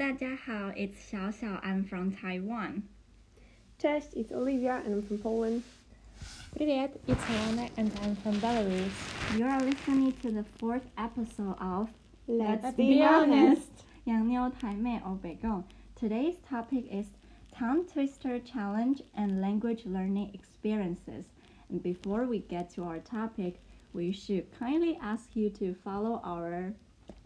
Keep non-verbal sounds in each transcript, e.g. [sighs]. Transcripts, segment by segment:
大家好，It's it's Xiao Xiao. I'm from Taiwan. Cześć, it's Olivia and I'm from Poland. Привет, it's Helena and I'm from Belarus. You're listening to the fourth episode of Let's, Let's Be, be Honest. 洋妞台妹黑白講. Today's topic is tongue twister challenge and language learning experiences. And before we get to our topic, we should kindly ask you to follow our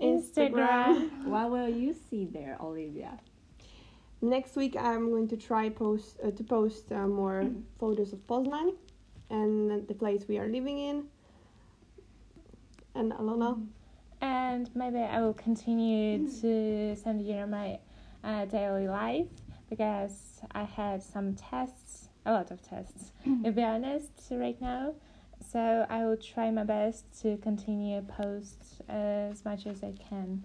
Instagram. [laughs] What will you see there, Olivia? Next week I'm going to try post uh, to post uh, more photos of Poznan and the place we are living in. And Alana, And maybe I will continue to send you my uh, daily life because I had some tests, a lot of tests, to be honest, right now. So I will try my best to continue post as much as I can.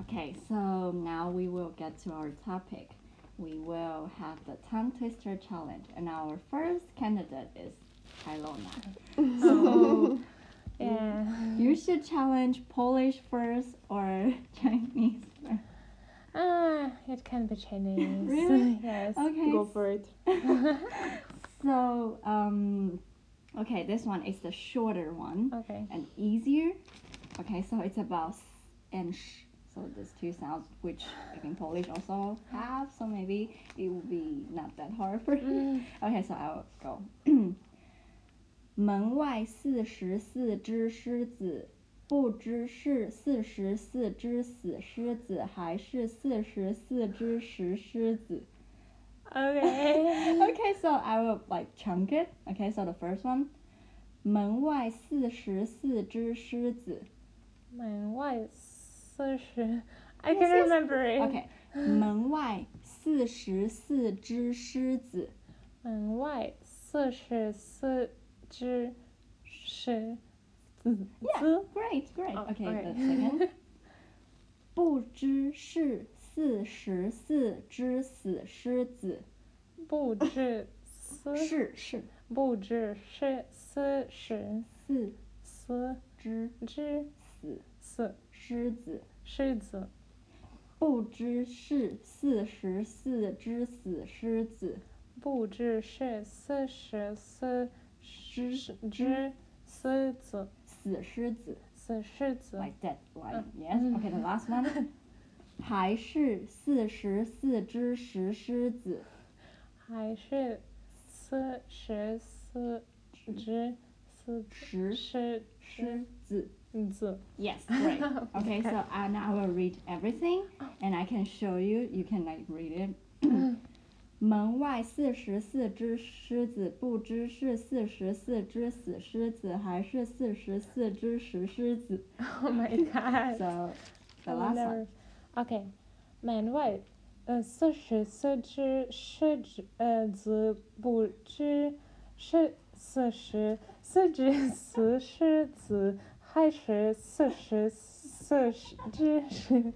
Okay, so now we will get to our topic. We will have the tongue twister challenge, and our first candidate is Ilona. [laughs] [laughs] So Yeah. you should challenge Polish first or [laughs] Chinese first. Ah, it can be Chinese. Really? yes. Okay. go for it. So um, okay, this one is the shorter one Okay. and easier. Okay, so it's about s and sh. So these two sounds, which I think Polish also have, so maybe it will be not that hard for you. [laughs] Okay, so I'll go. [clears throat] 门外四十四只狮子，不知是四十四只死狮子，还是四十四只石狮子。 Okay. [laughs] Okay, so I will like chunk it. Okay, so the first one. 门外四十四只狮子。门外四十 I Yes, can yes. remember it. Okay. [gasps] 门外四十四只狮子。门外四十四只狮子。 Yeah, great, great. Oh, okay, okay. the second. [laughs] [laughs] 不知是 四十四只死狮子。不知四是是不知是四十四四只只死死狮子。狮子。不知是四十四只死狮子。不知是四十四只只狮子。死狮子。死狮子。like that like [laughs] Yes. Okay, the last one. 还是四十四只石狮子。还是四十四只四石狮狮子。子。Yes, great. Okay, so uh, now I will read everything, and I can show you. You can like read it. 门外四十四只狮子，不知是四十四只死狮子，还是四十四只石狮子。Oh my god. So the I last one. never- OK，门外呃四十四只狮子呃子不知是四十四只死狮子，还是四十四只狮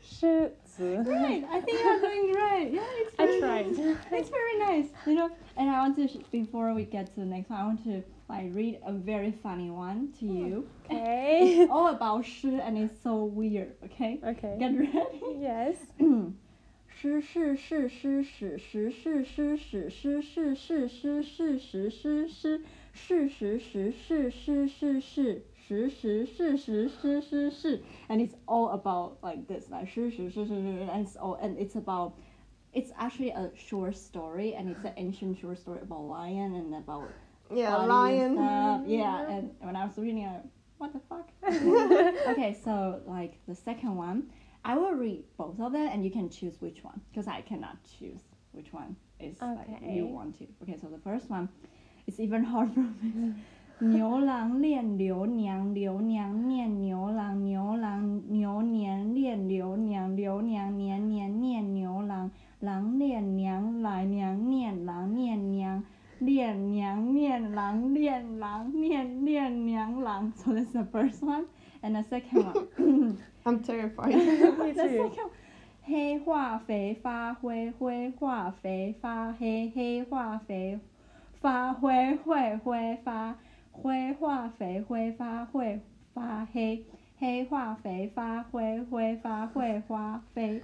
狮子 Great, [laughs] I think you're doing great. Yeah, it's I very tried. nice. It's very nice, you know. And I want to, sh- before we get to the next one, I want to like read a very funny one to you. Okay. It's all about 诗 and it's so weird. Okay, Okay. get ready. Yes. 诗是是诗史实是诗史诗是是诗是实诗诗事实实是是是是实实事实是是是 and it's all about like this like 事实是是是 and it's all and it's about it's actually a short story and it's an ancient short story about lion and about Yeah, body and lion. stuff. [laughs] Yeah, and when I was reading it, what the fuck? [laughs] okay, so like the second one, I will read both of them and you can choose which one because I cannot choose which one is like you Okay. want to. Okay, so the first one, it's even hard for me. [laughs] 牛郎恋刘娘，刘娘念牛郎，牛郎牛年恋刘娘，刘娘年年念牛郎，郎恋娘来娘念郎念娘。 恋娘恋郎恋郎念念娘郎，So that's the first one. And the second one. [laughs] I'm terrified. [laughs] The second. 黑化肥发灰，灰化肥发黑，黑化肥发灰会灰发，灰化肥挥发会发黑，黑化肥发灰挥发会发飞，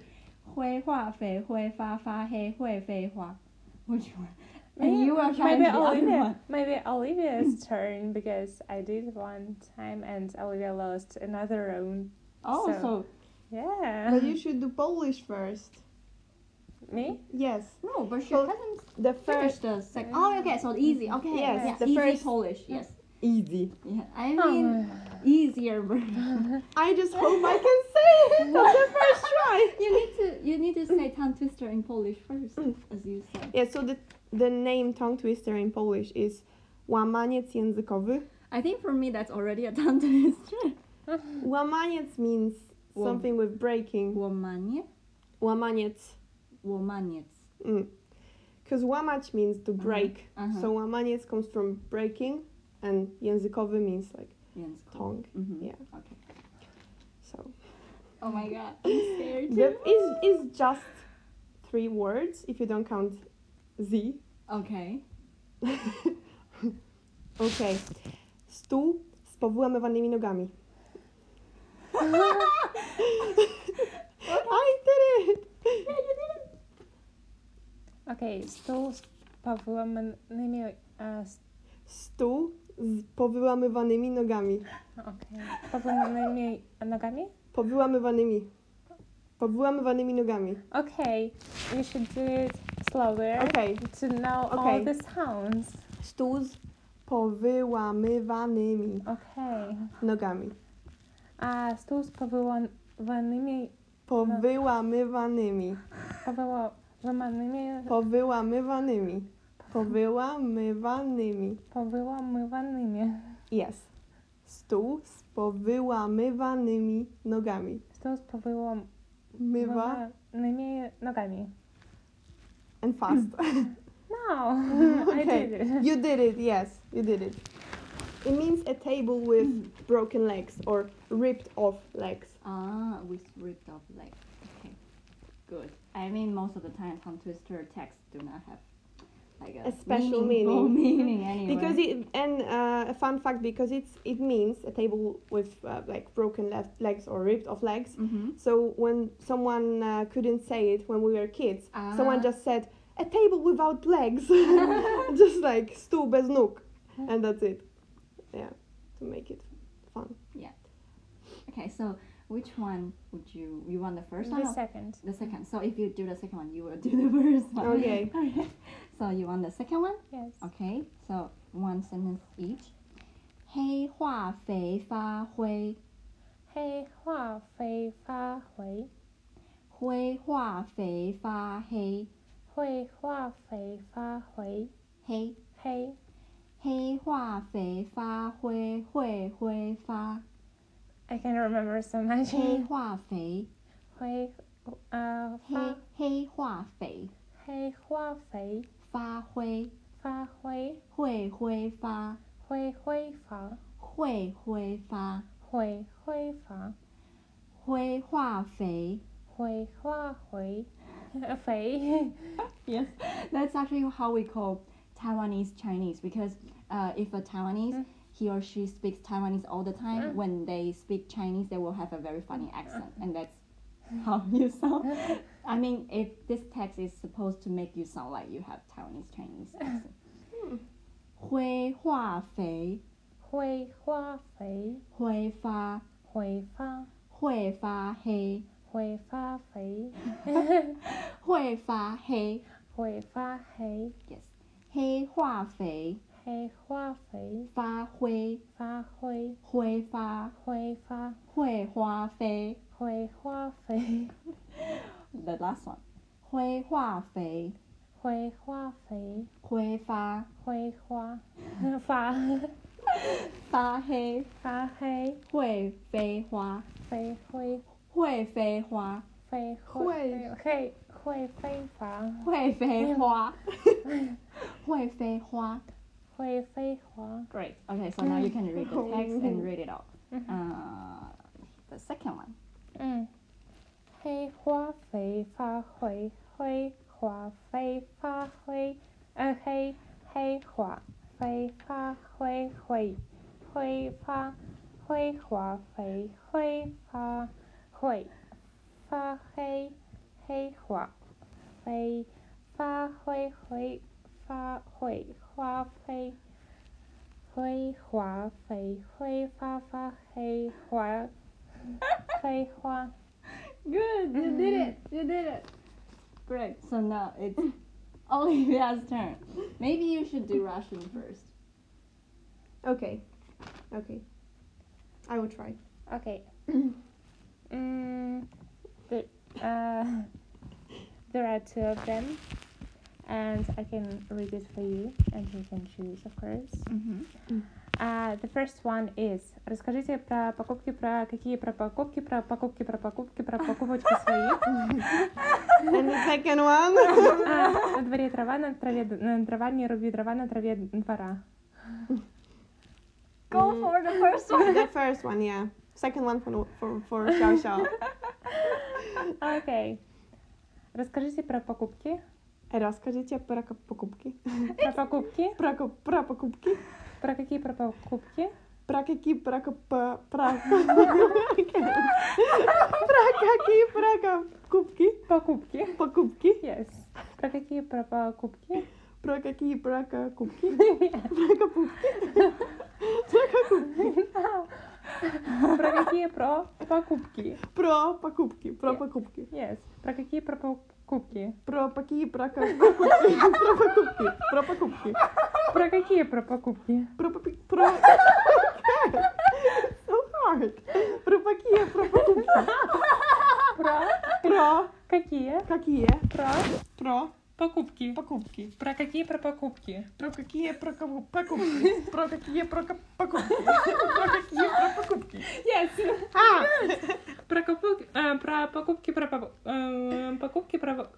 灰化肥挥发发黑会飞花。我喜欢。One? And Maybe- you are trying maybe the Olivia. Maybe [laughs] Olivia's turn because I did one time and Olivia lost another round. Oh, So- so Yeah. But you should do Polish first. Me? Yes. no, but she So- hasn't The finished first the second. Oh, okay, so easy. Mm. Okay, Yes, yeah, the easy first- Polish. Yes, easy. yeah. I oh mean, [laughs] easier version. [laughs] I just hope I can say it on the first try. you need to you need to say tongue twister in Polish first, mm. as you said. Yeah, so the the name tongue twister in Polish is łamaniec językowy. I think for me that's already a tongue twister. [laughs] Łamaniec means something with breaking. Łamanie, Łamaniec. łamaniec. Mm. Because łamać means to Uh-huh, break. uh-huh. So łamaniec comes from breaking and językowy means like Językowy. tongue. Mhm. Yeah. Okay. So Oh my god, I'm scared the too. is is just three words if you don't count z. Okay. [laughs] Okay. Stół z powyłamywanymi nogami. [laughs] I did it! Okay, stół z powyłamanymi... Uh, Stół z powyłamywanymi nogami. okay. Powyłamanymi nogami? Powyłamywanymi. Powyłamywanymi nogami. Okay, you should do it slower Okay. to know all Okay. the sounds. Stół z powyłamywanymi Okay. nogami. A stół z powyłamanymi... Powyłamywanymi. Powyłamanymi... Powyłamywanymi. Powyłamywanymi. Powyłamywanymi. Yes. Stół z powyłamywanymi nogami. Stół z powyłamanymi Mywa nogami. And fast. [laughs] No, [laughs] I Okay. did it. you did it, yes, you did it. It means a table with broken legs or ripped off legs. Ah, with ripped off legs. Okay, good. I mean, most of the time, tongue twister texts do not have like a, A special meaningful meaning. meaning [laughs] [laughs] anyway. Because it and uh, a fun fact because it's it means a table with uh, like broken left legs or ripped off legs. hmm So when someone uh, couldn't say it when we were kids, someone Ah. just said a table without legs, [laughs] just like stół bez nóg, and that's it. Yeah, to make it fun. Yeah. Okay, so which one would you you want the first The one? or second. The second. So if you do the second one, you will do the first one. Okay. Okay. So you want the second one? Yes. Okay. So one sentence each. 黑化肥发灰，黑化肥发灰，灰化肥发黑，会化肥发灰，黑黑黑化肥发灰会挥发， I can remember so much. 黑化肥会呃黑发黑化肥黑化肥 [laughs] 发灰发灰会挥发会挥发会挥发会挥发灰化肥。会化肥肥 Yes, [laughs] [laughs] that's actually how we call Taiwanese Chinese because uh, if a Taiwanese Mm. he or she speaks Taiwanese all the time, Mm. when they speak Chinese, they will have a very funny accent, and that's how you sound. [laughs] I mean, if this text is supposed to make you sound like you have Taiwanese Chinese [laughs] accent. 灰化肥会化肥挥发会发会发黑会发肥会发黑会发黑 yes 黑化肥黑化肥发灰发灰挥发挥发会花飞会化肥 [laughs] [laughs] the last one 灰化肥会化肥挥发会化发[laughs] 发黑发黑会飞花飞灰会飞花飞会会会飞发会飞花会飞花会飞花 Great. [laughs] Okay, so now you can read the text and read it out. Uh, the second one. 嗯， 黑花肥发灰，灰花肥发灰，呃黑黑花肥发灰灰，灰发灰花肥灰发灰发黑黑花飞发灰灰发会花飞灰花飞灰发发黑花飞花。Good, you did it. You did it. Great. So now it's [laughs] Olivia's turn. Maybe you should do Russian first. Okay. Okay. I will try. Okay. [clears throat] mm, the, uh, [laughs] there are two of them, and I can read it for you, and you can choose, of course. Mm-hmm. Uh, the first one is расскажите про покупки, про какие про покупки, про покупки, про покупки, про покупочки свои. [laughs] And the second one. [laughs] А, на дворе трава, на траве на трава, не руби дрова, на траве двора. Go for the first one. the first one, yeah. Second one for for for [laughs] Xiao Xiao. Окей. Расскажите про покупки, Расскажите про покупки. про покупки, Про про покупки. Про какие про покупки, Про какие про про [laughs] Про какие про покупки? покупки. Покупки. Yes. Про какие про покупки? [laughs] Про какие про покупки? Про покупки. Про какие про покупки? Про покупки. Про покупки. Yes. Про какие про покупки? Про какие про ка- покупки? Про покупки. Про покупки. Про какие про покупки? Про попи- про [laughs] So hard. Про какие про покупки? Про Про какие какие про про покупки? покупки? Про какие про покупки? Про какие про ко- покупки? Про какие про покупки? Про какие про покупки? Yes. А! Про покупки, э, про покупки, про э, покупки, про по-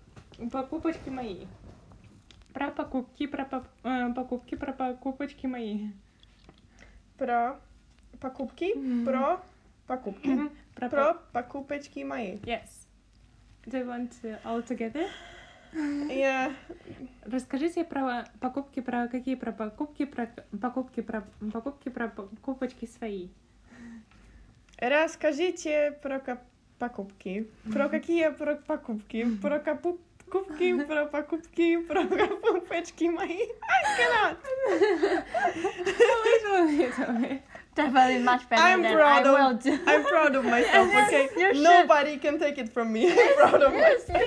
покупочки мои. Про покупки, про по- э, покупки, про покупочки мои. Про покупки, про покупки. Про, покупочки мои. Yes. Do you want to all together? Я Расскажите про покупки, про какие про покупки, про покупки, про покупки, про покупочки свои. Расскажите про покупки. Про какие про покупки? Про капу- покупки, [laughs] про покупки, про покупочки мои. I cannot. [laughs] Definitely much better I'm than proud I of- will do. I'm proud of myself, okay? [laughs] you should. Nobody can take it from me. [laughs] I'm proud of myself.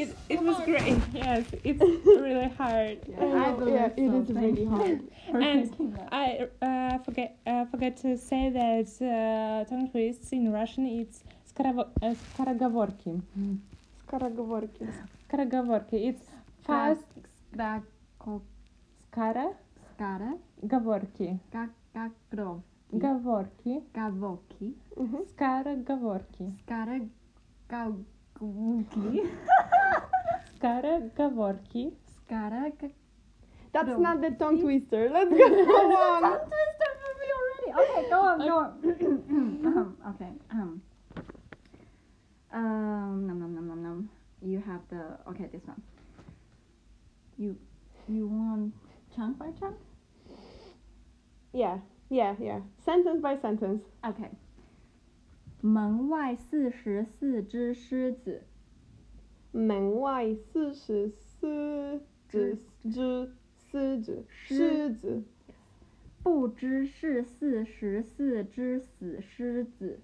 It, it was great. Yes, it's [laughs] really hard. I believe yeah, it so. is Thank really you hard. for And making that. I uh, forget uh, forget to say that uh, tongue twists in Russian it's скорово- uh, скороговорки. Скороговорки. Скороговорки. It's fast Skra- скороговорки. skara, ka- Gavorki, mhm. gavorki, Gawoki. Mhm. Skarę gaworki. Skarę gałki. Skarę gaworki. Skarę ga- That's not the tongue twister. Let's [laughs] go. Come on. Tongue twister for me already. Okay, go on, go on. Okay. [clears throat] Um. Um, nom nom nom nom nom. You have the okay. This one. You you want chunk by chunk? Yeah, yeah, yeah. Sentence by sentence. Okay. 门外四十四只狮子，门外四十四只只狮子，狮子。不知是四十四只死狮子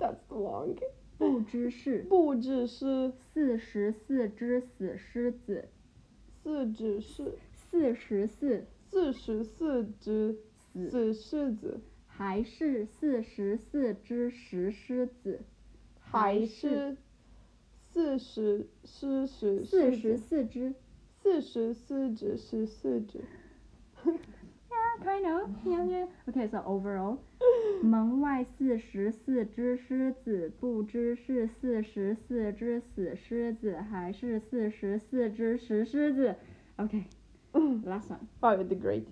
，That's long. 不知是。不知是。四十四只死狮子，四只是。四十四。四十四只死死狮子，还是四十四只石狮子，还是四十四十四十四只。四十四只十四只。[laughs] Yeah, kind of. Yeah, yeah. Okay, so overall. [laughs] 门外四十四只狮子，不知是四十四只死狮子，还是四十四只石狮子。Okay, [laughs] last one. Wow, you did great.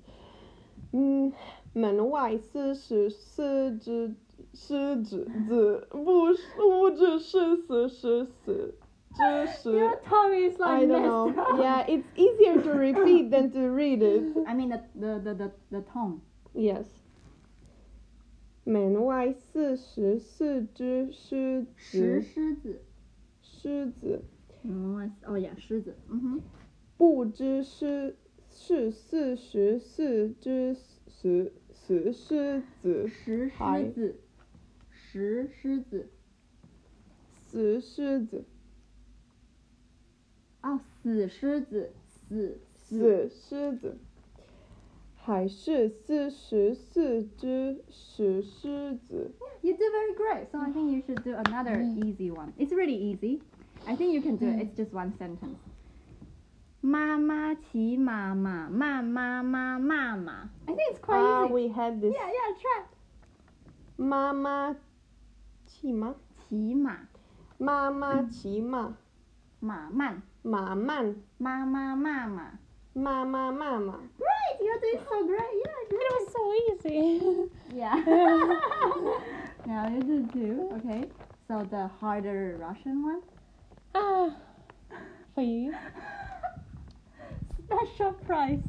嗯，门外四十四只狮子子，不是不只是四十四只是。Your tongue is like I don't know. Yeah, it's easier to repeat than to read it. I mean the the the the, the tone. Yes. 门外四十四只狮石子，狮子，狮子，Mm, let's- oh yeah, 狮子. Mm-hmm. 不知是是四十四只石石狮子，石狮子，石狮子。死狮子，哦，死狮子，死死狮子，还是四十四只石狮子。You did very great. So I think you should do another easy one. It's really easy. I think you can do it. It's just one sentence. 妈妈骑马马，慢妈妈骂马。I think it's quite Ah, easy. we had this. Yeah, yeah, try. 妈妈骑马，骑马，妈妈骑马，马慢，马慢，妈妈骂马。妈妈骂马。 Great, you're doing so great. Yeah, It was so easy. [laughs] Yeah. [laughs] now you do two. Okay. So the harder Russian one. ah, for you. Special prize.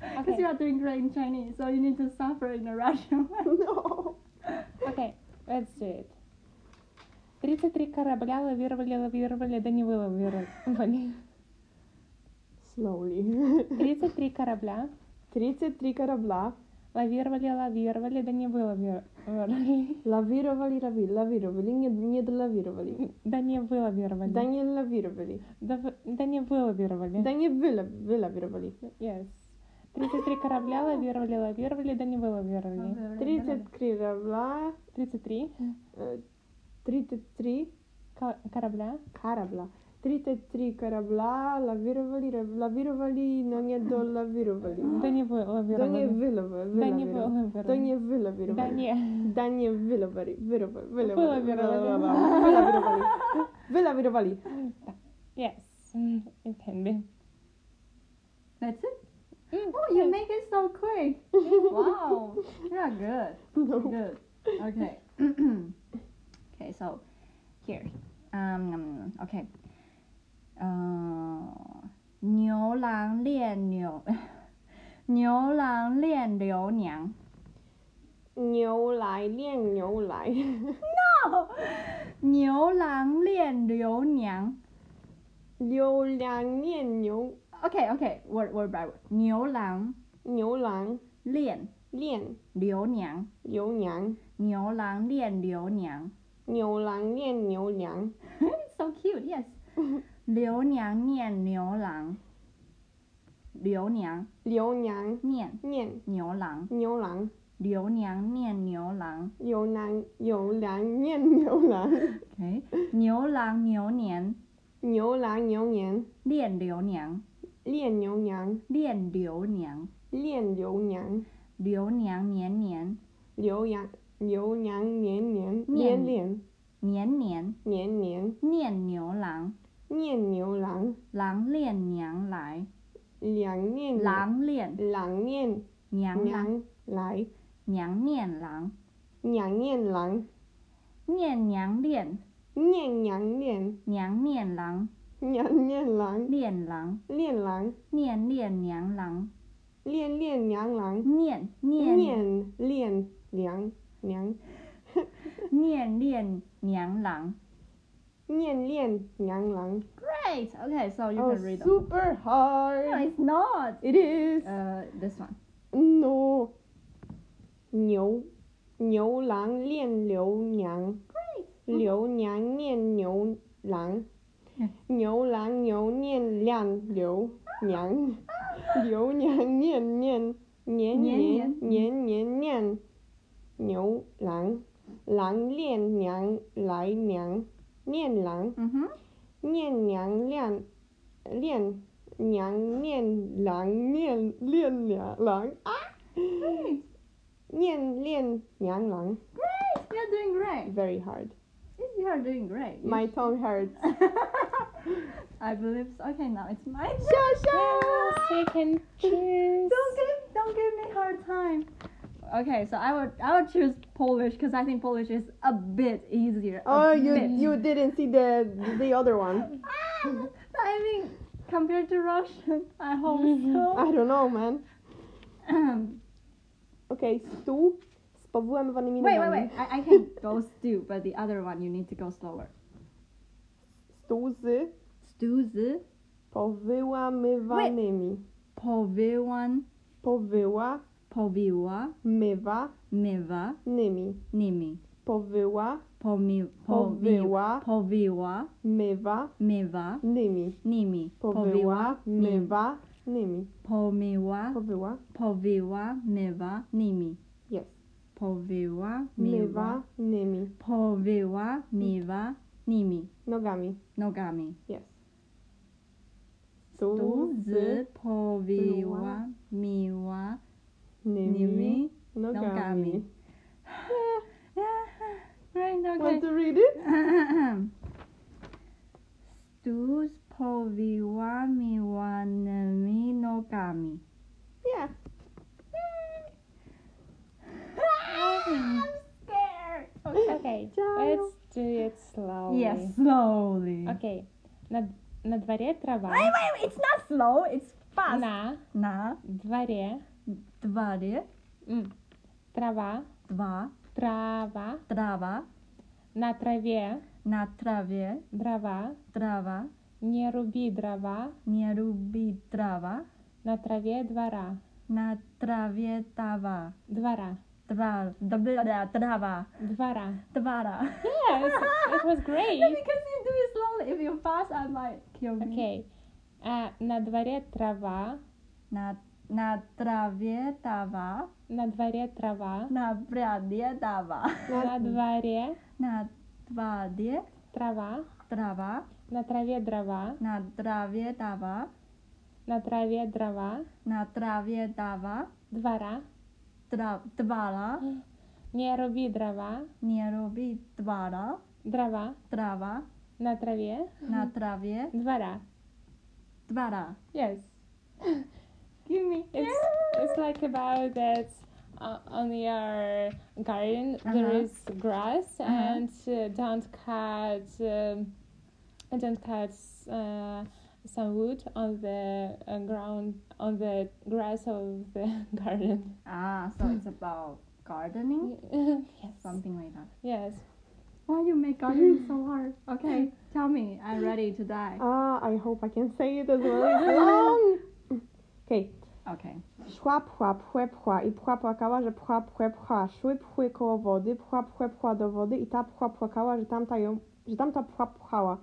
Because Okay. you are doing great in Chinese, so you need to suffer in the Russian one. No. Okay, let's do it. 33 корабля лавировали, лавировали, да не вылавировали. Slowly. 33 корабля 33 корабля лавировали, лавировали, да не вылавировали. Лавировали, рави, лавировали, не, не долавировали. Да не вылавировали. Да не лавировали. Да, да не вылавировали. Да не выла, вылавировали. Yes. 33 корабля лавировали, лавировали, да не вылавировали. 30 корабля, 33 э, 33 ко- корабля корабля. 33 корабля лавировали, рав- лавировали, но не долавировали. да не Да не вылавировали. вылавировали. Да не Да не вылавировали. Да вылавировали. не. Да не вылавировали. Вылавировали. Вылавировали. Вылавировали. Вылавировали. Yes, mm, it can be. That's it? Mm, Oh, you yes. make it so quick. wow. Yeah, good. No. Good. Okay. okay, so here. Um, okay. Uh, 牛郎恋牛，[laughs] 牛郎恋刘娘。牛来恋牛来，牛郎恋刘娘。牛郎恋牛 Okay, okay, word word by word. 牛郎牛郎恋恋刘娘，刘娘，牛郎恋刘娘。牛郎恋牛娘，[laughs] so cute, yes. [laughs] 刘娘念牛郎，刘娘。刘娘。念。念。牛郎，牛郎，刘娘念牛郎。牛郎牛郎念牛郎。[laughs] 牛郎牛年。牛郎牛年。恋刘娘，念牛娘，念刘娘，念刘娘，刘娘年年。刘娘刘娘年年。念。年年。年年。年年。念牛郎，念牛郎，郎恋娘来，娘念郎恋郎念娘来，娘来，娘念郎，娘念郎，念娘恋，念娘念娘念郎，娘念郎，恋郎，恋郎，念恋娘郎，恋恋娘郎，念念。念恋娘。娘，[laughs] 念恋娘郎。念念娘郎。Great. Okay, so you Oh, can read super hard. it's not. It is. Uh, this one. No. 牛牛郎恋刘娘，Great. 刘娘念牛郎，牛郎牛念亮刘娘，刘娘念念年年年年念牛郎，郎恋娘来娘，念郎 Mm-hmm. 念娘亮恋娘念郎念恋娘郎啊，念恋娘郎 Great. You're doing great. very hard. Yes, You are doing great. You My tongue hurts. [laughs] I believe so. Okay, now it's my turn. Yes, you can [laughs] choose. Don't give, don't give me hard time. Okay, so I would, I would choose Polish because I think Polish is a bit easier. a Oh, you bit. you didn't see the the other one. [laughs] Ah, I mean, compared to Russian, I hope [laughs] so. I don't know, man. so. Okay, stół z powłamywanymi wait, wait, wait. I, I can go [laughs] stew, but the other one you need to go slower. stu z stu z powyłamywanymi. powyłan Powyła powiła mywa mywa nymi. nimi Powyła pomi Powyła. powiła mywa mywa nymi. nimi Powyła mywa nymi. pomiła Powyła powiła mywa nimi Yes. powiła mywa nymi. powiła mywa nimi Nogami. nogami Yes. tu z powiła miła nymi nimi nogami. nogami. [sighs] right okay Want to read it? [coughs] Stus powiła miłanymi nogami. Yeah. I'm scared. Okay, Ciao. let's do it slowly. Yes, slowly. Окей. На, на дворе трава. Wait, wait, it's not slow, it's fast. На На дворе дворе м, трава. два Трава. трава, На траве на траве дрова. трава, Не руби дрова. не руби трава, На траве двора. на траве трава. Двора. Два, да, да, да, трава, Двора. двора. Yes, it was great. because you do it slowly. If you fast, I might kill me. Окей. А, на дворе трава. На, Na travě tava. Na dvaře trava. Na bradě dava. Na [laughs] dvaře. Na dvadie. Trava. Trava. Na travě drava. Na travě dava. Na travě drava. Na travě dava. Dvara. Tra, dvala. Nerobí drava. Nerobí dvara. Drava. Trava. Na travě. Na travě. Dvara. Dvara. Yes. Give me. It's it's like about that uh, on your garden there Uh-huh. is grass Uh-huh. and uh, don't cut um, don't cut uh, some wood on the uh, ground on the grass of the [laughs] garden. Ah, so it's about gardening, [laughs] yes. something like that. Yes. Why you make gardening so hard? Okay, tell me. I'm ready to die. Ah, I hope I can say it as well. Long. [laughs] Okay. Okay. Szła, pchła, pchłe, pchła i pchła płakała, że pchła, pchłe, pchła. Szły pchły koło wody, pchła, pchłe, pchła do wody i ta pchła płakała, że tamta ją, że tamta pchła pchała.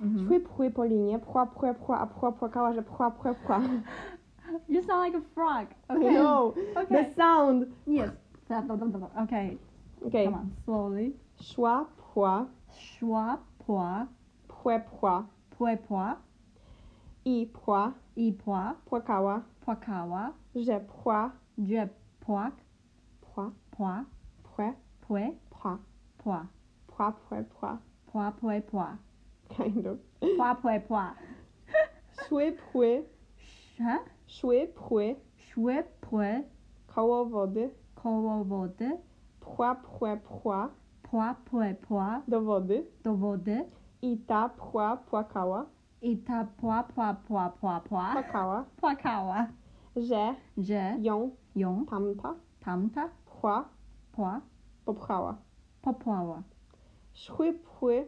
Mhm. Szły pchły po linie, pchła, pchłe, pchła, a pchła płakała, że pchła, pchłe, pchła. [laughs] You sound like a frog. I Okay. know, Okay. the sound. Yes. Okay. Okay. Come on. Slowly. Szła, pchła, Szła, pła, pchłe, pchła płe, pła i pchła, i pła, płakała, płakała, że pchła, że płak, pchła, pła, pchłe, płe, pchła, pła, pchła, pchłe, pchła. pła, płe, pła, Kind of. pła, płe, pła. Szły pchły, Sze, szły pchły szły, płe, koło wody, koło wody, pchła, pchłe, pchła pła, płe, pła, do wody. Do wody. I ta pchła płakała, i ta pła, pła, pła, pła, pła, płakała, płakała, że że ją ją tamta tamta pchła pła, popchała. popłała. Szły pchły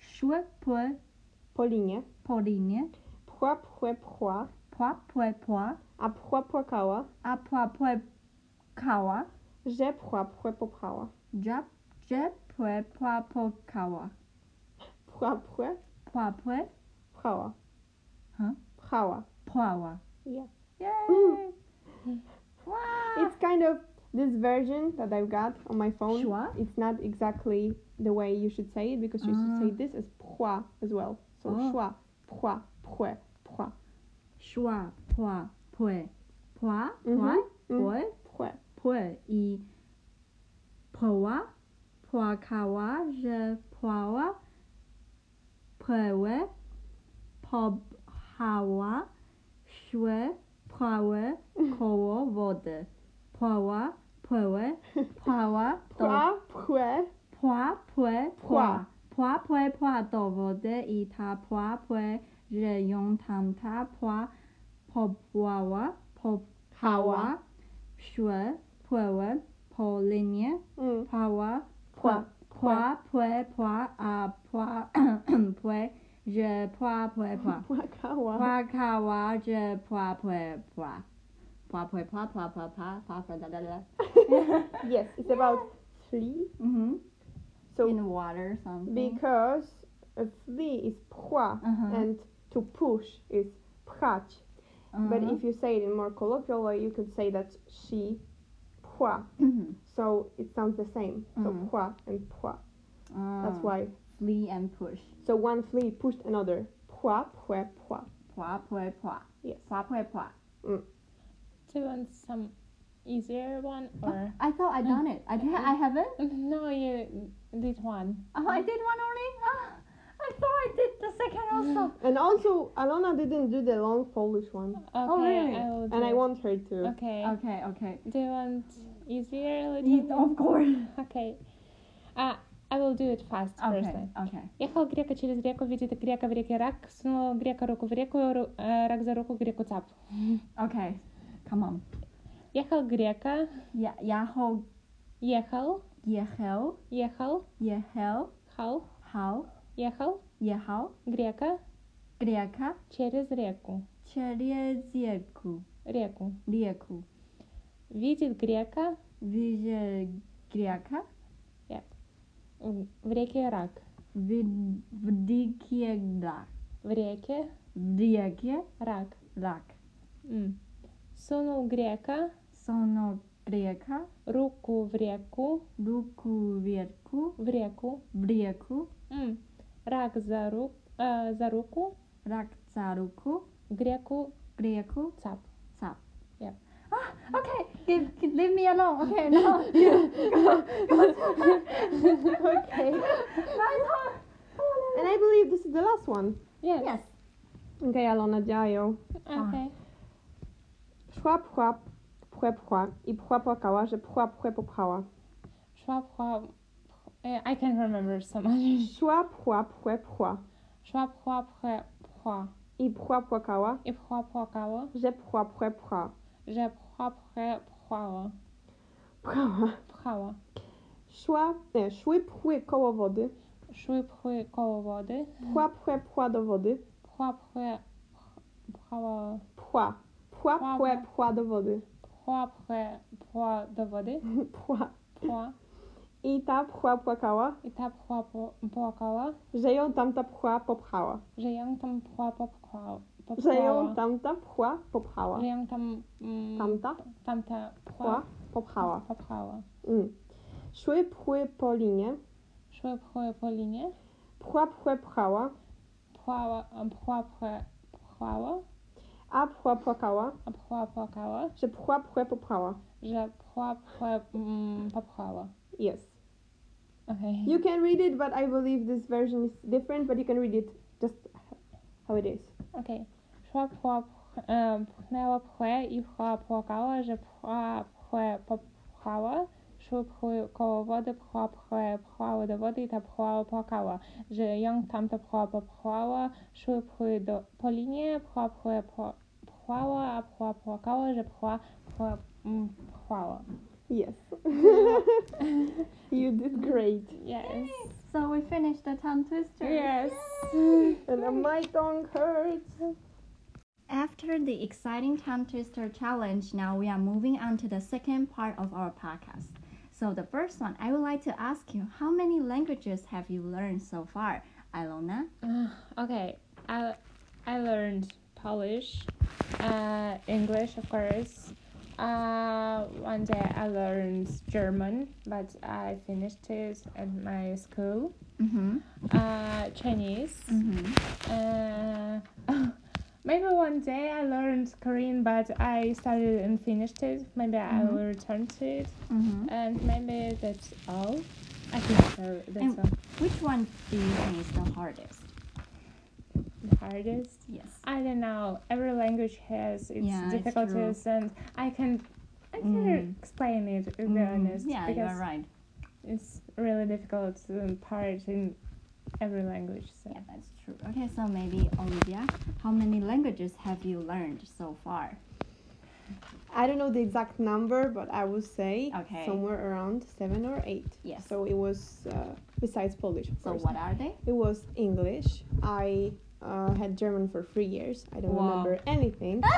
Szły, płe, po linie, po linie, pchła, pchłe, pchła, pła, płe, pła, a pchła płakała, a pła, płe, kała, że pchła, pchłe popchała. że, że płe, pła, płakała. Pchła, pchłe, Pła, płe, pchała. Huh? Pchała. płała. Yeah. Yay! It's kind of this version that I've got on my phone. Szła? It's not exactly the way you should say it because you should say Ah. this as pchła as well. So Oh. szła, pchła, pchłe, pchła, Szła, pła, płe, pła, pła, Mhm, płe, pchłe. płe i pła, płakała, że płała, płełe, popchała, szły, płały [laughs] koło wody. Płała, płełe, płała, do Pchła, pchłe, pła, płe, Pła. pła. Pła, płe, pła do wody i ta pła, płe, że ją tamta pła popłała, popchała, szły, płeły po linie, mm, pała, Pła, pła, płe, pła, a pła, [clears throat] płe, je poa poe poa. Płakała. Płakała, że pła płe pła. Pła płe pła pła pła pła pła pła da da da. Yes, it's about flea. Mhm. So In water something. because a flea is pła Uh-huh. and to push is. But Uh-huh. if you say it in more colloquial way, you could say that she pła. Mhm. So it sounds the same. So Mhm. pła and. That's Ah, why. Flee and push. So one flea pushed another. Pła, płe, pła. Pła płe pła. Yes. Pła płe pła. Do you want some easier one or? I thought I done it. I did. I haven't. [laughs] No, you did one. Oh, I did one only. Ah, I thought I did the second also. [laughs] And also, Alona didn't do the long Polish one. Okay, really? I will do And I want her to. Okay. Okay, okay. Do you want easier? Little Yes, bit? of course. [laughs] Okay. Uh, I will do it fast. Okay, then. okay. Ехал грека через реку, видит грека в реке рак, сунул грека руку в реку, ру- э, рак за руку греку цап. Okay. Come on. Ехал грека, Ja, jahel, ехал, jehel, ехал, jehel, хал, hal, ехал, jehal, грека greka, через реку, через реку, реку. реку. Видит грека Видя грека, в в реке рак, в в дике рак, в реке в реке рак. рак. М. Сунул грека Соно грека, руку в реку, руку вверху, в реку. в реку, М. Рак за, ру, э, за руку, рак за руку, греку греку, цап. Stop. Yep. Ah, okay. Give, give, leave me alone. Okay, no. [laughs] Okay. And I believe this is the last one. Yes. Yes. Okay, Alona, działają. Okay. Szła pchła, pchłe pchła i pchła płakała, że pchła pchłe popchała. Szła, pchła, pch- I can remember so much. Szła pchła, pchłe pchła Szła, pchła, pchła, pchła. i pchła płakała, I pchła, płakała, że pchła pchłe pchła. że pchła, pchła, pchłała. Pchała. Pchała. Szła, nie, szły pchły koło wody, Szły, pchły koło wody. pchła pchłe pchła do wody, Pchła, pchła, pch- pchała. pchła. Pchła Pchła, pchłe pchła. do wody. Pchła, pchła, pchła do wody. [laughs] Pchła. Pchła. I ta pchła płakała, I ta pchła płakała, że ją tamta pchła popchała. że ją tam pchła popchła. Że ją tamta pchła popchała. Że ją tam... Mm, Tamta Tamta pchła pchła popchała. popchała. Mm. Szły pchły po linie, Szły pchły po linie. pchła pchłe pchała, pchła, pchła, pchłała, a pchła płakała, a pchła płakała, że pchła pchłe popchała. że pchła, pchła, mm, popchłała. Yes. Okay. You can read it, but I believe this version is different, but you can read it just how it is. Okay. Szła pchła, pch, pchnęła pchłę i pchła płakała, że pchła, pchłę popchała. Szły pchły koło wody, pchła pchłę pchłały do wody i ta pchła płakała, że ją tamta pchła popchłała. Szły pchły do, po linie, pchła pchłę po, pchłała, a pchła płakała, że pchła pchła pchłała. Yes. [laughs] you did great. Yes. So we finished the tongue twister. Yes. And my tongue hurts. After the exciting tongue twister challenge, now we are moving on to the second part of our podcast. So the first one, I would like to ask you, how many languages have you learned so far, Ilona? Uh, [sighs] okay, I I learned Polish, uh, English, of course. Uh, one day I learned German, but I finished it at my school. Mm-hmm. Uh, Chinese. Mm-hmm. Uh, [laughs] maybe one day I learned Korean, but I started and finished it. Maybe I Mhm. will return to it, Mm-hmm. and maybe that's all. I think so. That's And- all. Which one do you think is the hardest? The hardest. Yes. I don't know. Every language has its Yeah, it's difficulties, and I can I can Mm. explain it to be Mm, honest yeah, because you're right. it's really difficult to part in every language. So Yeah, that's true. Okay, so maybe Olivia, how many languages have you learned so far? I don't know the exact number, but I would say Okay. somewhere around seven or eight. Yes. So it was uh, besides Polish. So course. what are they? It was English. I uh, had German for three years. I don't Wow. remember anything. [laughs]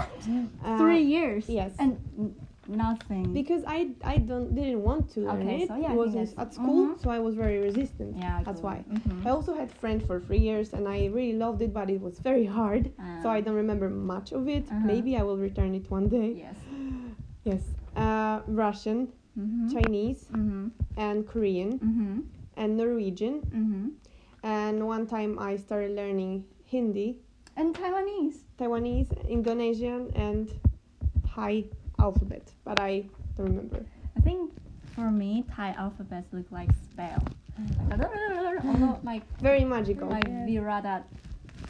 Uh, Three years. yes. And n- nothing. Because I I don't didn't want to learn Okay, it. so yeah, it was think in- that's- at school, mhm. so I was very resistant. yeah, that's why. Mhm. I also had French for three years, and I really loved it, but it was very hard. so Ah. I don't remember much of it. Uh-huh. Maybe I will return it one day. Yes. [gasps] Yes. Uh, Russian, Mm-hmm. Chinese, Mm-hmm. and Korean, Mm-hmm. and Norwegian. Mm-hmm. And one time I started learning Hindi, And Taiwanese. Taiwanese, Indonesian, and Thai alphabet, but I don't remember. I think for me, Thai alphabets look like spell. Like, [laughs] although like Very magical. like. Virada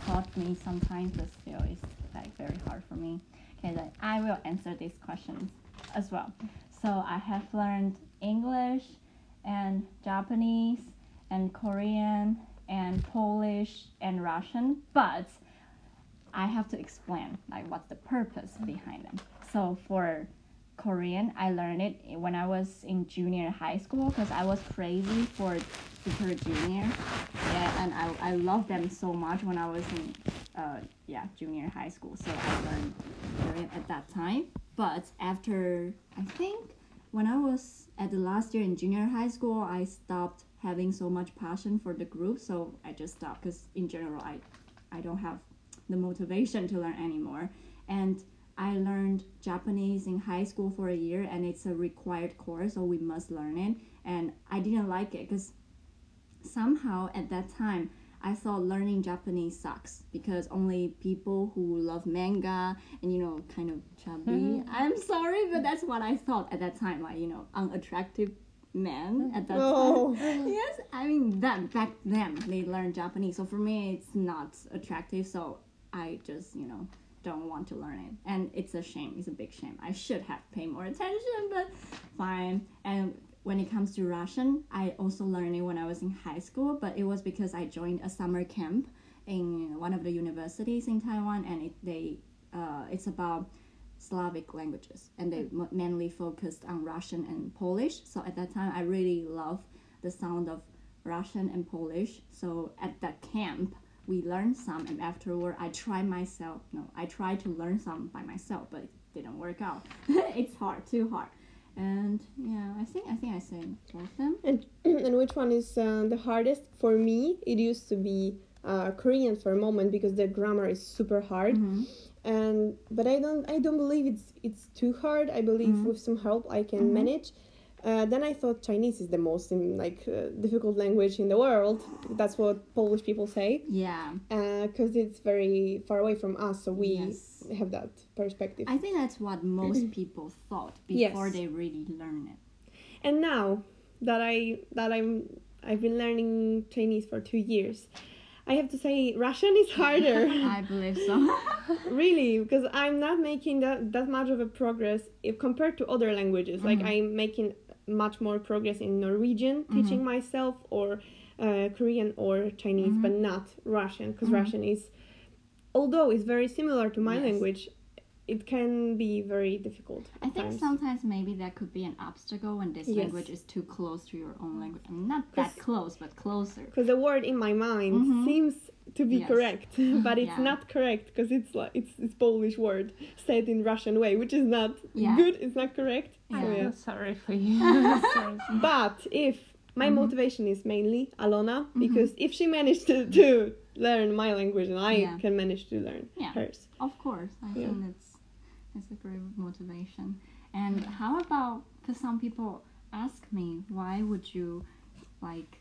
taught me sometimes, but still it's like very hard for me. Okay, then I will answer these questions as well. So I have learned English and Japanese and Korean and Polish and Russian, but I have to explain like what's the purpose behind them. So for Korean, I learned it when I was in junior high school because I was crazy for Super Junior. Yeah, and I, I loved them so much when I was in uh, yeah junior high school. So I learned Korean at that time. But after I think when I was at the last year in junior high school, I stopped having so much passion for the group. So I just stopped because in general I I don't have the motivation to learn anymore. And I learned Japanese in high school for a year, and it's a required course, so we must learn it. And I didn't like it because somehow at that time I thought learning Japanese sucks because only people who love manga and you know kind of chubby. Mm-hmm. I'm sorry, but that's what I thought at that time. Like you know, unattractive men mm-hmm. at that Oh. time. [laughs] yes, I mean that back then they learned Japanese. So for me, it's not attractive. So I just you know don't want to learn it, and it's a shame. It's a big shame. I should have paid more attention, but fine. And when it comes to Russian, I also learned it when I was in high school, but it was because I joined a summer camp in one of the universities in Taiwan, and it, they uh, it's about Slavic languages, and they mo- mainly focused on Russian and Polish. So at that time, I really loved the sound of Russian and Polish. So at that camp, we learned some, and afterward, I tried myself. No, I tried to learn some by myself, but it didn't work out. [laughs] it's hard, too hard. And yeah, I think I think I said both of them. And, [clears throat] and which one is uh, the hardest for me? It used to be uh, Korean for a moment because the grammar is super hard. Mhm. And but I don't I don't believe it's it's too hard. I believe Mhm. with some help I can Mhm. manage. Uh, then I thought Chinese is the most like uh, difficult language in the world. That's what Polish people say Yeah, because it's very far away from us. So we Yes. have that perspective. I think that's what most people thought before Yes. they really learn it. And now that I that I'm I've been learning Chinese for two years, I have to say Russian is harder. [laughs] I believe so. [laughs] really, because I'm not making that that much of a progress if compared to other languages. Like Mhm. I'm making much more progress in Norwegian, Mm-hmm. teaching myself, or uh, Korean or Chinese, but Mm-hmm. not Russian, because Mhm. Russian is, although it's very similar to my Yes. language, it can be very difficult. I think times. sometimes maybe that could be an obstacle when this Yes. language is too close to your own language. I mean, not that close, but closer. because the word in my mind Mhm. seems to be Yes. correct [laughs] but it's Yeah. not correct because it's like it's it's polish word said in russian way which is not Yeah. good it's not correct I so, Yeah. yeah. [laughs] sorry for you. Sorry. [laughs] but if my Mhm. motivation is mainly alona Mhm. because if she managed to, to learn my language and i Yeah. can manage to learn Yeah. hers Of course, I Yeah. think that's that's a great motivation. And how about because some people ask me why would you like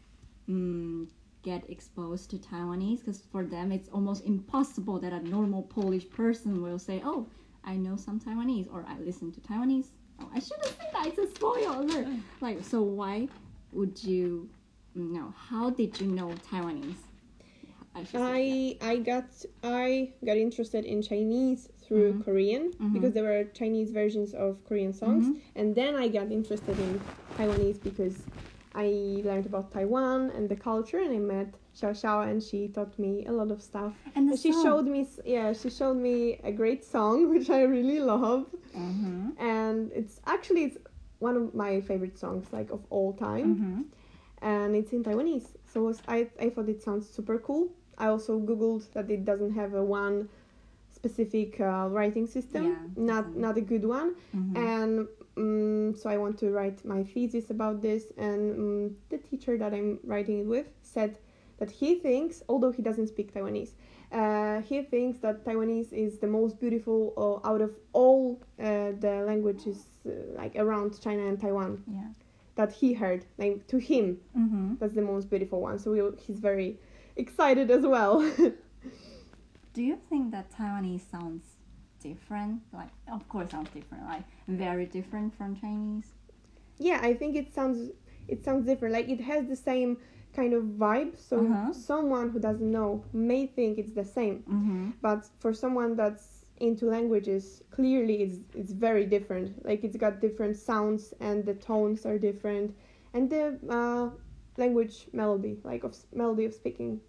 mm, get exposed to Taiwanese? Because for them it's almost impossible that a normal Polish person will say, "Oh, I know some Taiwanese," or "I listen to Taiwanese." Oh, I shouldn't say that. It's a spoiler alert. Like, so why would you? know? how did you know Taiwanese? I. I I got I got interested in Chinese through Mhm. Korean Mhm. because there were Chinese versions of Korean songs, Mhm. and then I got interested in Taiwanese because I learned about Taiwan and the culture, and I met Xiao Xiao, and she taught me a lot of stuff. And And she showed me, yeah, she showed me a great song [laughs] which I really love, Mm-hmm. and it's actually it's one of my favorite songs like of all time, Mm-hmm. and it's in Taiwanese. So I I thought it sounds super cool. I also googled that it doesn't have a one specific uh, writing system, Yeah, not not a good one, Mm-hmm. and um, so I want to write my thesis about this. And um, the teacher that I'm writing it with said that he thinks, although he doesn't speak Taiwanese, uh, he thinks that Taiwanese is the most beautiful uh, out of all uh, the languages uh, like around China and Taiwan yeah. that he heard. Like to him, Mm-hmm. that's the most beautiful one. So we, he's very excited as well. [laughs] Do you think that Taiwanese sounds different? Like, of course, sounds different. Like, very different from Chinese. yeah, I think it sounds it sounds different. Like it has the same kind of vibe. So Uh-huh. someone who doesn't know may think it's the same, Mm-hmm. but for someone that's into languages, clearly it's it's very different. Like it's got different sounds and the tones are different, and the uh, language melody, like of melody of speaking,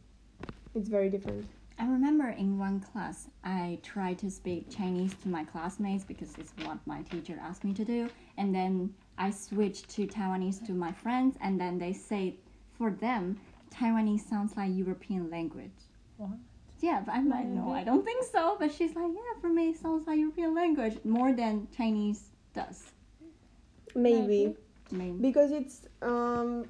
it's very different. I remember in one class, I tried to speak Chinese to my classmates because it's what my teacher asked me to do. And then I switched to Taiwanese to my friends, and then they say for them, Taiwanese sounds like European language. What? Yeah, but I'm like, no, I don't think so. But she's like, yeah, for me, it sounds like European language more than Chinese does. Maybe. Maybe. because it's um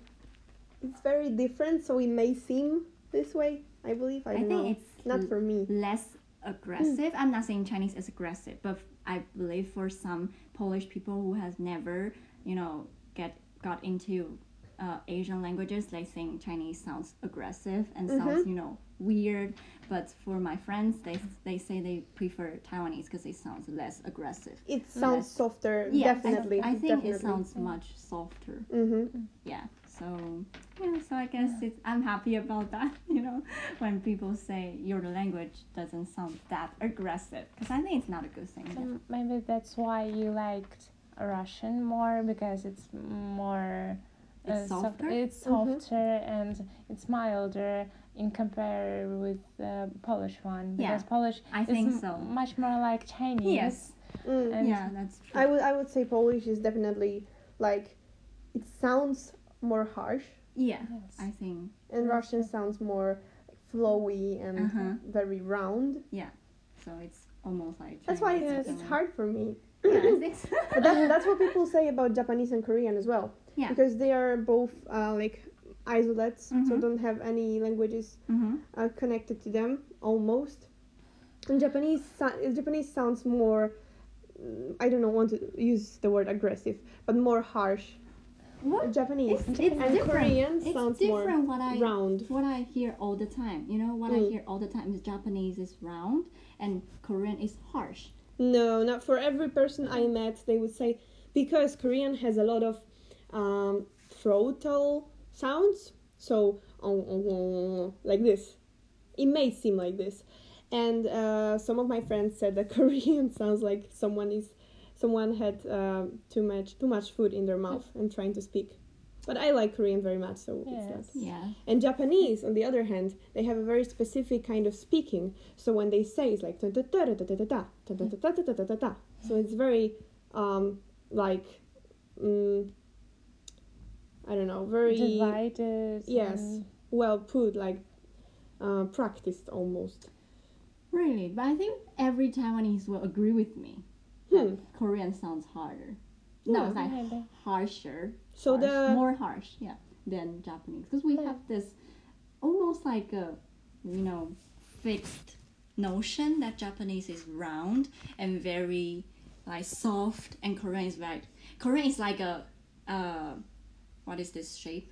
it's very different so it may seem this way i believe i, I don't think know it's not for me less aggressive. I'm not saying Chinese is aggressive, but I believe for some Polish people who has never, you know, get got into uh, Asian languages, they think Chinese sounds aggressive and sounds, you know, weird. But for my friends, they they say they prefer Taiwanese because it sounds less aggressive. it sounds Less- softer Yeah, definitely I, think it sounds much softer. hmm Yeah. So yeah, so I guess it's I'm happy about that. [laughs] You know, when people say your language doesn't sound that aggressive, because I think it's not a good thing. So um, maybe that's why you liked Russian more because it's more. It's uh, soft- softer? it's mm-hmm. softer and it's milder in compare with the Polish one Yeah, Polish I think m- so. much more like Chinese. Yes. Mm. And yeah, that's true. i would i would say polish is definitely like it sounds more harsh yeah, Yes. I think. and russian sounds more flowy and Uh-huh. very round Yeah, So it's almost like. that's why it's, it's hard for me Yeah, I think [laughs] so. but that's, that's what people say about japanese and korean as well Yeah. because they are both uh, like isolates so Mhm. don't have any languages mm-hmm. uh, connected to them almost. And Japanese so- Japanese sounds more. mm, I don't know want to use the word aggressive, but more harsh. What? Japanese It's, it's and different. Korean it's sounds different more what I round. what I hear all the time. You know, what I Mm. hear all the time is Japanese is round and Korean is harsh. No, not for every person I met. They would say because Korean has a lot of um, throatal sounds, so oh, oh, oh, like this. It may seem like this, and uh, some of my friends said that [laughs] Korean sounds like someone is someone had um, too much too much food in their mouth and trying to speak. But I like Korean very much, so it's not. Yeah. And Japanese, on the other hand, they have a very specific kind of speaking. So when they say, it's like ta ta ta ta ta ta ta ta ta ta ta ta ta ta ta. So it's very um like mm, I don't know, very Divided. Yes. and- well put, like uh, practiced almost. Really, but I think every Taiwanese will agree with me. Hmm. Korean sounds harder. No, Yeah. it's like Maybe. harsher. So harsh, the more harsh, yeah, than Japanese because we Yeah. have this almost like a you know fixed notion that Japanese is round and very like soft, and Korean is like Korean is like a uh, what is this shape?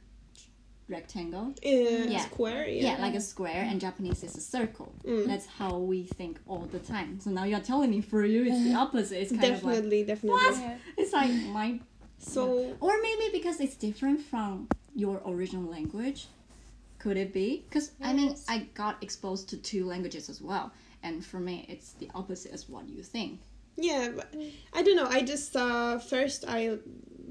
Rectangle. uh, Yeah. square, Yeah. yeah. like a square, and Japanese is a circle. Mm. That's how we think all the time. So now you're telling me for you it's the [sighs] opposite. It's kind of like definitely, definitely. Yeah. it's like my So or maybe because it's different from your original language. Could it be? Because I mean, I got exposed to two languages as well, and for me, it's the opposite as what you think. Yeah, but I don't know. I just uh, first I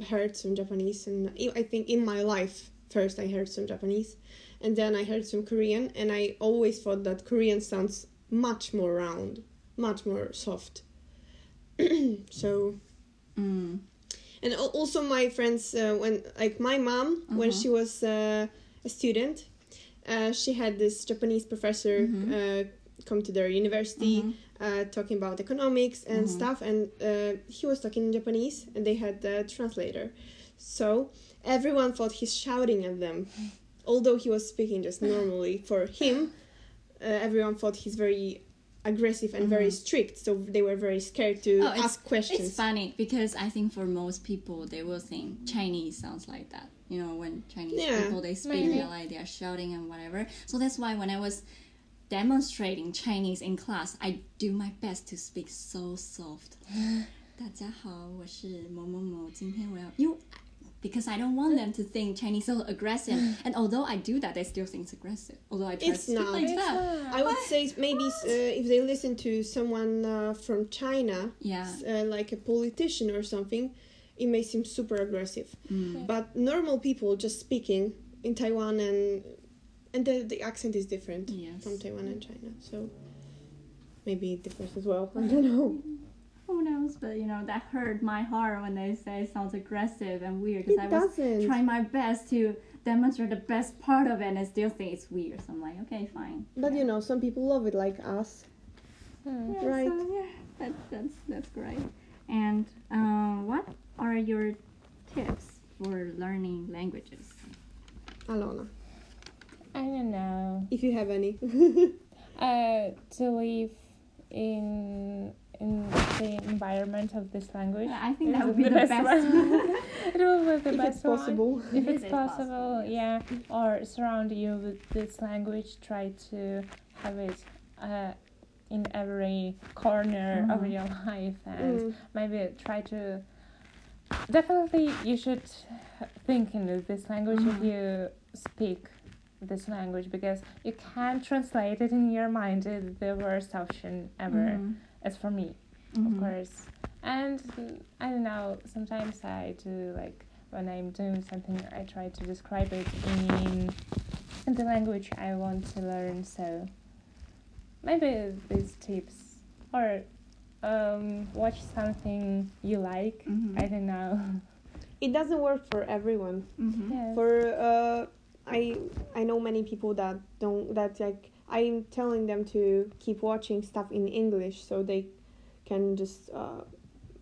heard some Japanese, and I I think in my life first I heard some Japanese, and then I heard some Korean, and I always thought that Korean sounds much more round, much more soft. [clears throat] so Mm. and also my friends uh, when like my mom when Uh-huh. she was uh, a student uh, she had this japanese professor Mhm. uh, come to their university Mhm. uh, talking about economics and Mhm. stuff and uh, he was talking in japanese and they had a translator so everyone thought he's shouting at them although he was speaking just normally for him uh, everyone thought he's very aggressive and very Mhm. strict so they were very scared to Oh, it's- ask questions It's funny because I think for most people they will think Chinese sounds like that. You know, when Chinese Yeah, people they speak, maybe. they're like they're shouting and whatever. So that's why when I was demonstrating Chinese in class, I do my best to speak so soft. [gasps] 大家好，我是某某某，今天我要 you because I don't want them to think Chinese so aggressive. [sighs] and although I do that, they still think it's aggressive. Although I try It's to speak not. like It's that. not. I would say maybe uh, if they listen to someone uh, from China, Yeah. uh, like a politician or something, it may seem super aggressive. Mm. But normal people just speaking in Taiwan and and the, the accent is different Yes. from Taiwan and China, so maybe it differs as well. [laughs] I don't know. Who knows? But you know that hurt my heart when they say it sounds aggressive and weird because I was doesn't. trying my best to demonstrate the best part of it and I still think it's weird. So I'm like, okay, fine. But yeah. you know, some people love it like us. Hmm. Yeah, right. So, yeah, that, that's that's great. And um, what are your tips for learning languages? Alona, I don't know. if you have any. [laughs] Uh, to live in in the environment of this language. I think is that would be the best. one. [laughs] it will be the if best it's possible. one. If It it's is possible, possible, yeah. Or surround you with this language. Try to have it uh, in every corner of Mhm. your life, and Mm. maybe try to. Definitely, you should think in this language if Mhm. you speak this language because you can't translate it in your mind. It's the worst option ever. Mhm. As for me, Mhm. of course. And I don't know. Sometimes I do like when I'm doing something, I try to describe it in in the language I want to learn. So maybe these tips or um, watch something you like. Mhm. I don't know. [laughs] It doesn't work for everyone. Mhm. Yes. for uh i i know many people that don't that like i'm telling them to keep watching stuff in english so they can just uh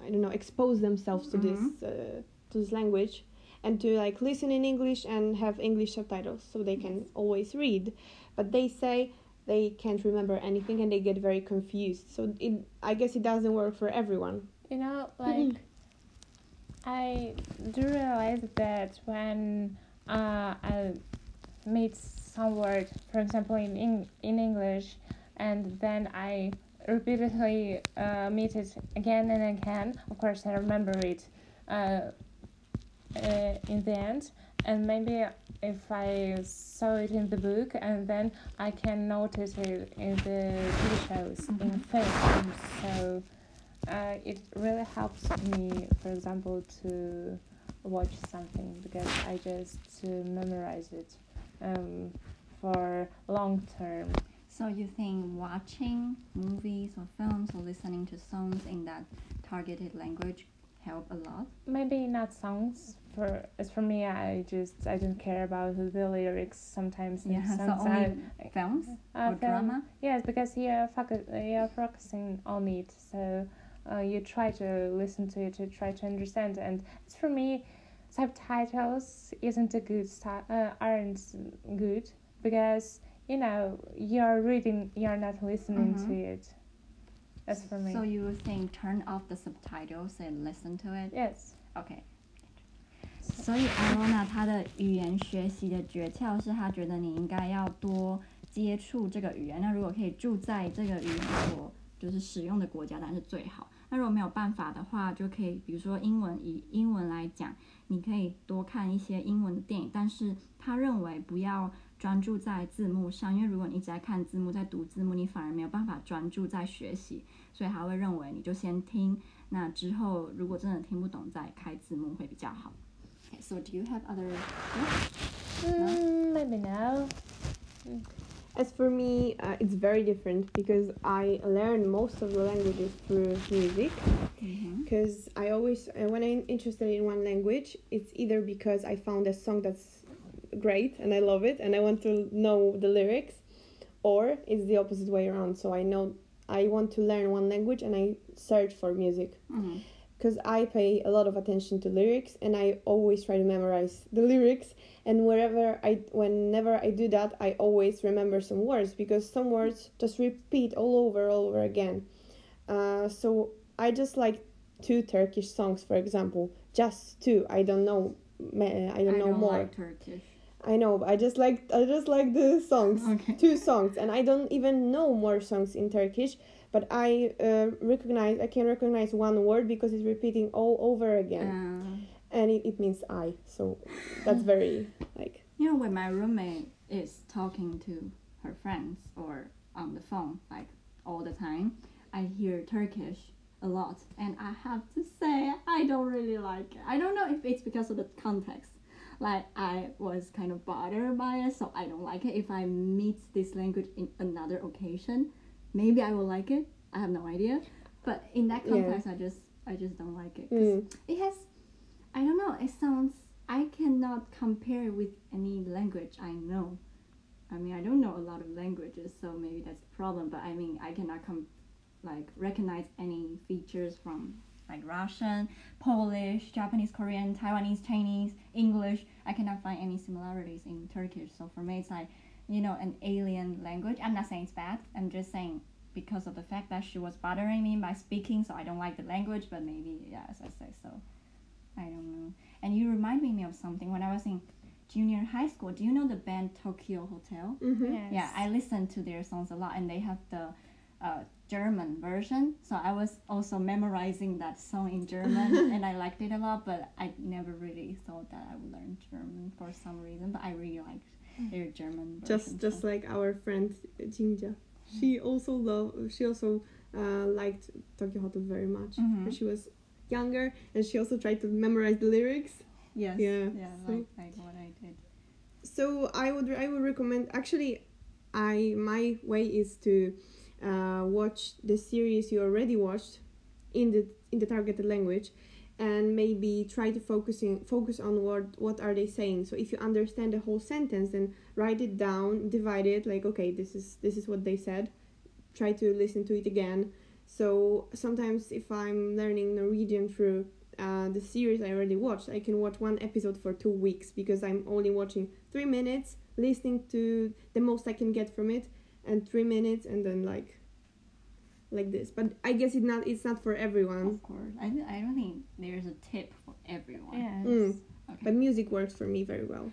i don't know expose themselves to this uh, to this language and to like listen in english and have english subtitles so they can always read. But they say they can't remember anything and they get very confused. So it i guess it doesn't work for everyone. You know, like I do realize that when uh, I meet some word, for example, in Eng- in English, and then I repeatedly uh, meet it again and again. Of course, I remember it uh, uh, in the end, and maybe if I saw it in the book, and then I can notice it in the TV shows in Mhm. film. So uh, it really helps me, for example, to watch something because I just uh, memorize it um, for long term. So you think watching movies or films or listening to songs in that targeted language help a lot? Maybe not songs. For as for me, I just I don't care about the lyrics sometimes. in Yeah, so songs. only I- films uh, or film- drama? Yes, because you're focus, you're focusing on it, so uh, you try to listen to it to try to understand. And as for me, subtitles isn't a good sti- uh, aren't good because you know you're reading, you're not listening Mhm. to it. As for me, So you would think turn off the subtitles and listen to it? yes. OK。所以 Alona 她的语言学习的诀窍是她觉得你应该要多接触这个语言。那如果可以住在这个语言所就是使用的国家，当然是最好。 那如果没有办法的话，就可以比如说英文，以英文来讲，你可以多看一些英文的电影，但是他认为不要专注在字幕上，因为如果你一直在看字幕，在读字幕，你反而没有办法专注在学习，所以他会认为你就先听，那之后如果真的听不懂再开字幕会比较好。Okay, so do you have other? Mm, maybe no. As for me, uh, it's very different because I learn most of the languages through music. Because I always, uh, when I'm interested in one language, it's either because I found a song that's great and I love it and I want to know the lyrics, or it's the opposite way around. So I know I want to learn one language and I search for music. Mhm. Because I pay a lot of attention to lyrics and I always try to memorize the lyrics. And wherever I, whenever I do that, I always remember some words because some words just repeat all over, all over again. Uh, so I just like two Turkish songs, for example, just two. I don't know, I don't know don't more. like Turkish. I know, but I just like I just like the songs, Okay. two songs, and I don't even know more songs in Turkish. But I uh, recognize I can recognize one word because it's repeating all over again, Uh, and it, it means I. So that's [laughs] very like you know, when my roommate is talking to her friends or on the phone, like all the time, I hear Turkish a lot, and I have to say I don't really like it. I don't know if it's because of the context. Like I was kind of bothered by it, so I don't like it. If I meet this language in another occasion, maybe I will like it. I have no idea, but in that Yeah. context, I just I just don't like it. mm, it has i don't know it sounds i cannot compare it with any language i know i mean i don't know a lot of languages so maybe that's the problem but i mean i cannot com- like recognize any features from like russian polish japanese korean taiwanese chinese english i cannot find any similarities in turkish so for me it's like you know an alien language i'm not saying it's bad i'm just saying because of the fact that she was bothering me by speaking so i don't like the language but maybe yeah as i say so I don't know. And you remind me of something when I was in junior high school. Do you know the band Tokio Hotel? mhm. Yes. Yeah, I listened to their songs a lot, and they have the uh, German version. So I was also memorizing that song in [laughs] German, and I liked it a lot. But I never really thought that I would learn German for some reason. But I really liked their German version. just just so- like our friend Jinja. She also loved She also uh, liked Tokio Hotel very much. Mhm. When she was younger, and she also tried to memorize the lyrics. yes, yeah, yeah, so- like, like what I did. So I would I would recommend actually, I my way is to uh, watch the series you already watched in the in the targeted language, and maybe try to focusing focus on what what are they saying. So if you understand the whole sentence, then write it down, divide it. Like okay, this is this is what they said. Try to listen to it again. So sometimes if I'm learning Norwegian through uh, the series I already watched, I can watch one episode for two weeks because I'm only watching three minutes, listening to the most I can get from it, and three minutes, and then like, like this. But I guess it not it's not for everyone. Of course, I, th- I don't think there's a tip for everyone. Yes. Mm. Okay. But music works for me very well.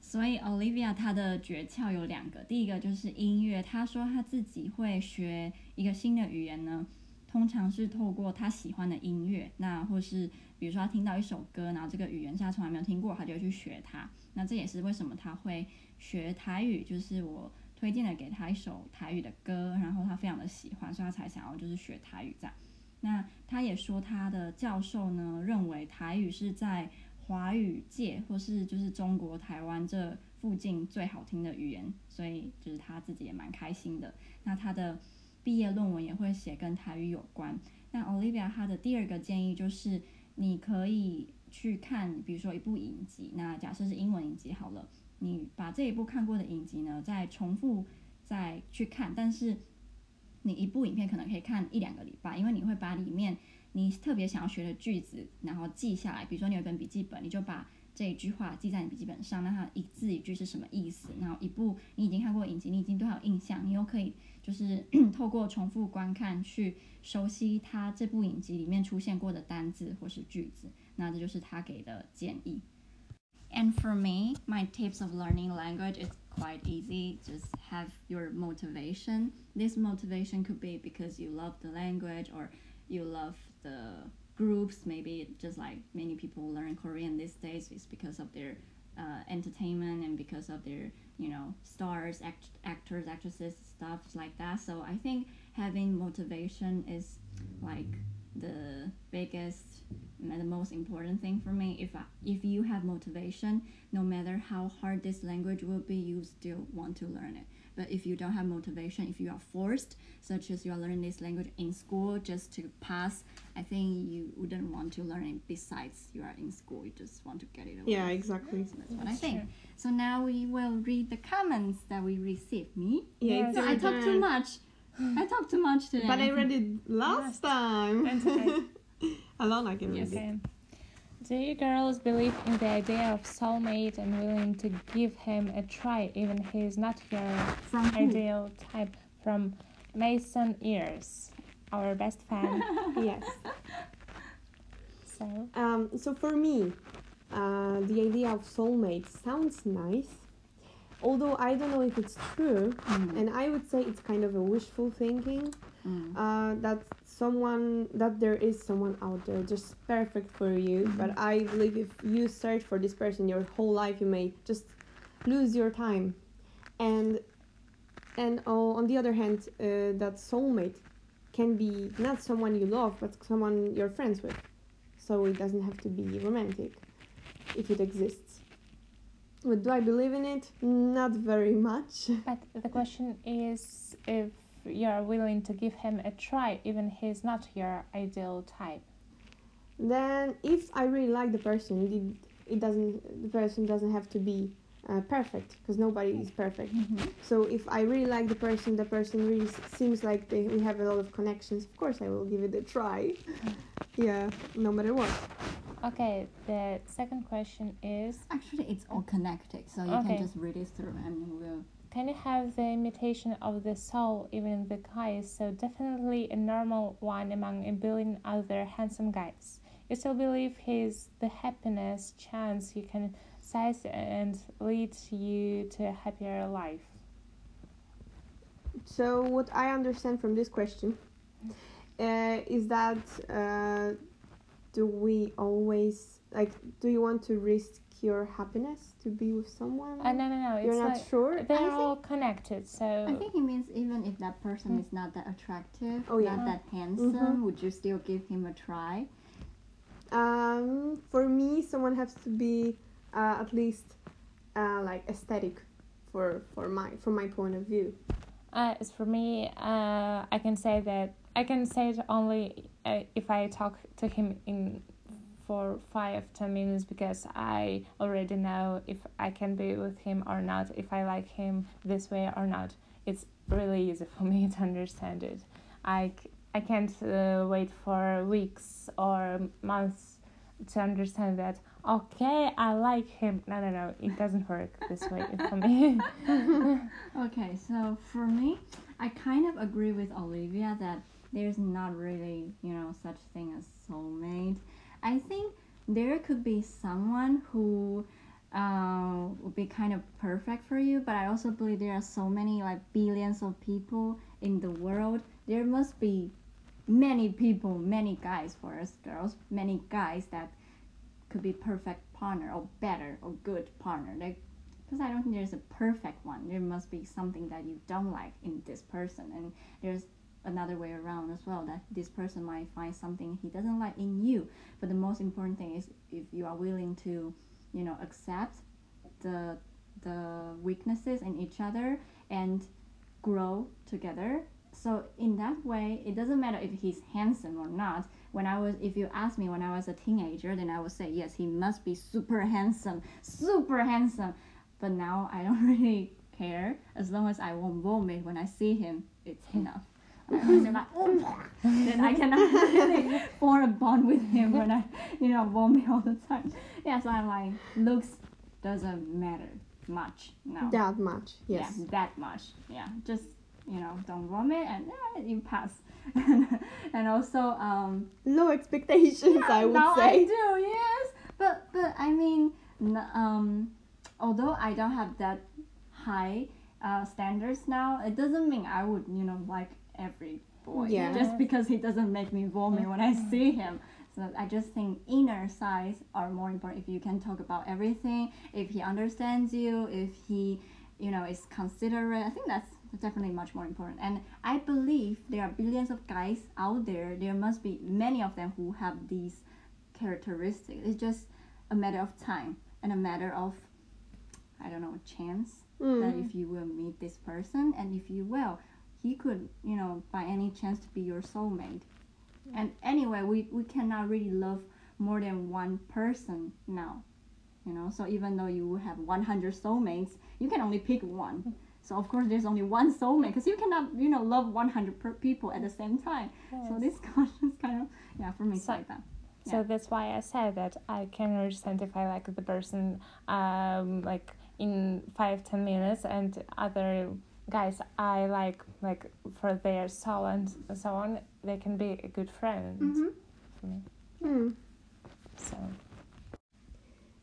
所以 Olivia 她的诀窍有两个，第一个就是音乐。她说她自己会学一个新的语言呢，通常是透过她喜欢的音乐，那或是比如说她听到一首歌，然后这个语言是她从来没有听过，她就会去学它。那这也是为什么她会学台语，就是我 推荐了给他一首台语的歌，然后他非常的喜欢，所以他才想要就是学台语这样。那他也说，他的教授呢认为台语是在华语界或是就是中国台湾这附近最好听的语言，所以就是他自己也蛮开心的。那他的毕业论文也会写跟台语有关。那 Olivia 他的第二个建议就是，你可以去看，比如说一部影集，那假设是英文影集好了，你把这一部看过的影集呢，再重复再去看，但是你一部影片可能可以看一两个礼拜，因为你会把里面你特别想要学的句子，然后记下来。比如说你有一本笔记本，你就把这一句话记在你笔记本上，那它一字一句是什么意思？然后一部你已经看过影集，你已经对它有印象，你又可以就是 [clears throat] 透过重复观看去熟悉它这部影集里面出现过的单字或是句子。那这就是他给的建议。And for me, my tips of learning language is quite easy. Just have your motivation. This motivation could be because you love the language or you love the groups. Maybe just like many people learn Korean these days is because of their uh, entertainment and because of their you know stars act- actors actresses stuff like that so i think having motivation is like the biggest and the most important thing for me. If I, if you have motivation no matter how hard this language will be you still want to learn it. But if you don't have motivation if you are forced such as you are learning this language in school just to pass i think you wouldn't want to learn it besides you are in school. You just want to get it away. Yeah, exactly. so that's what i think. so now we will read the comments that we received. Me? Yeah, Yes. so i your talked too much i talked too much today But I read it last time. That's okay. [laughs] Can read Yes. it. Okay. Do you girls believe in the idea of soulmate and willing to give him a try even he is not your from who? ideal type from Mason Ears, our best fan. [laughs] Yes. so Um, so for me, uh, the idea of soulmate sounds nice, although I don't know if it's true, Mm, and I would say it's kind of a wishful thinking. mm, Uh, that someone that there is someone out there just perfect for you. But I believe if you search for this person your whole life, you may just lose your time, and and uh, on the other hand, uh, that soulmate can be not someone you love, but someone you're friends with. So it doesn't have to be romantic if it exists. But do I believe in it? Not very much. [laughs] but the question is if you're willing to give him a try even he's not your ideal type. then if I really like the person, it, it doesn't the person doesn't have to be uh, perfect because nobody is perfect. mhm. So if I really like the person, the person really s- seems like they, we have a lot of connections. Of course, I will give it a try. [laughs] yeah, no matter what. Okay, the second question is Actually, it's all connected, so you Okay. can just read it through and you will. Can you have the imitation of the soul even in the guys? So definitely a normal one among a billion other handsome guys. You still believe he's the happiness chance you can size and lead you to a happier life. So what I understand from this question uh, is that uh, do we always like? Do you want to risk your happiness to be with someone? Uh, no, no, no. You're not like sure. they're think- all connected. So I think it means even if that person is not that attractive, Oh, yeah. not that handsome, would you still give him a try? Um, for me, someone has to be uh, at least uh, like aesthetic for for my from my point of view. Uh, as for me, uh, I can say that I can say it only uh, if I talk to him in for five ten minutes because I already know if I can be with him or not, if I like him this way or not. It's really easy for [laughs] me to understand it. I I can't uh, wait for weeks or months to understand that. Okay, I like him. No, no, no. It doesn't work this way for me. [laughs] Okay, so for me, I kind of agree with Olivia that there's not really, you know, such thing as soulmate. I think there could be someone who uh, would be kind of perfect for you, but I also believe there are so many, like billions of people in the world. There must be many people, many guys for us girls, many guys that could be perfect partner or better or good partner. Like because I don't think there's a perfect one. There must be something that you don't like in this person, and there's another way around as well that this person might find something he doesn't like in you. But the most important thing is if you are willing to, you know, accept the the weaknesses in each other and grow together. So in that way, it doesn't matter if he's handsome or not. When I was, if you ask me when I was a teenager, then I would say yes, he must be super handsome, super handsome but now I don't [laughs] really care. As long as I won't vomit when I see him, it's enough. I like, then I cannot really [laughs] form a bond with him when I, you know, vomit all the time. Yeah, so I'm like, looks doesn't matter much now. That much, yes. Yeah, that much. Yeah, just you know, don't vomit and eh, you pass. [laughs] and also, um, Low expectations, I would now say. I do, yes. But but I mean, n- um, although I don't have that high uh, standards now, it doesn't mean I would you know like every boy Yeah. just because he doesn't make me vomit when I see him. So I just think inner sides are more important. If you can talk about everything, if he understands you, if he, you know, is considerate, I think that's definitely much more important. And I believe there are billions of guys out there. There must be many of them who have these characteristics. It's just a matter of time and a matter of, I don't know, chance that Mm. if you will meet this person and if you will, he could, you know, by any chance to be your soulmate. And anyway, we, we cannot really love more than one person now. You know, so even though you have 100 soulmates, you can only pick one. So of course, there's only one soulmate because you cannot, you know, love 100 per people at the same time. So this [laughs] question is kind of, yeah, for me, So- like that. So Yeah. that's why I said that I can if like the person um like in five ten minutes and other guys I like like for their soul and so on they can be a good friend Mhm. for me. Mm. So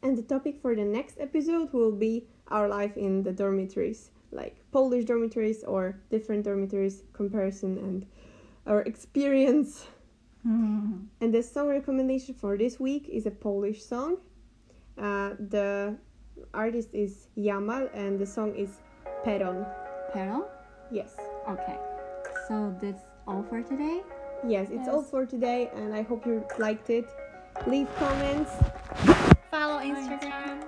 And the topic for the next episode will be our life in the dormitories, like Polish dormitories or different dormitories comparison and our experience. Mhm. And the song recommendation for this week is a Polish song. Uh, the artist is Jamal and the song is Peron. Pero? Yes. Okay. So that's all for today. Yes, it's all for today and I hope you liked it. Leave comments. Follow Instagram.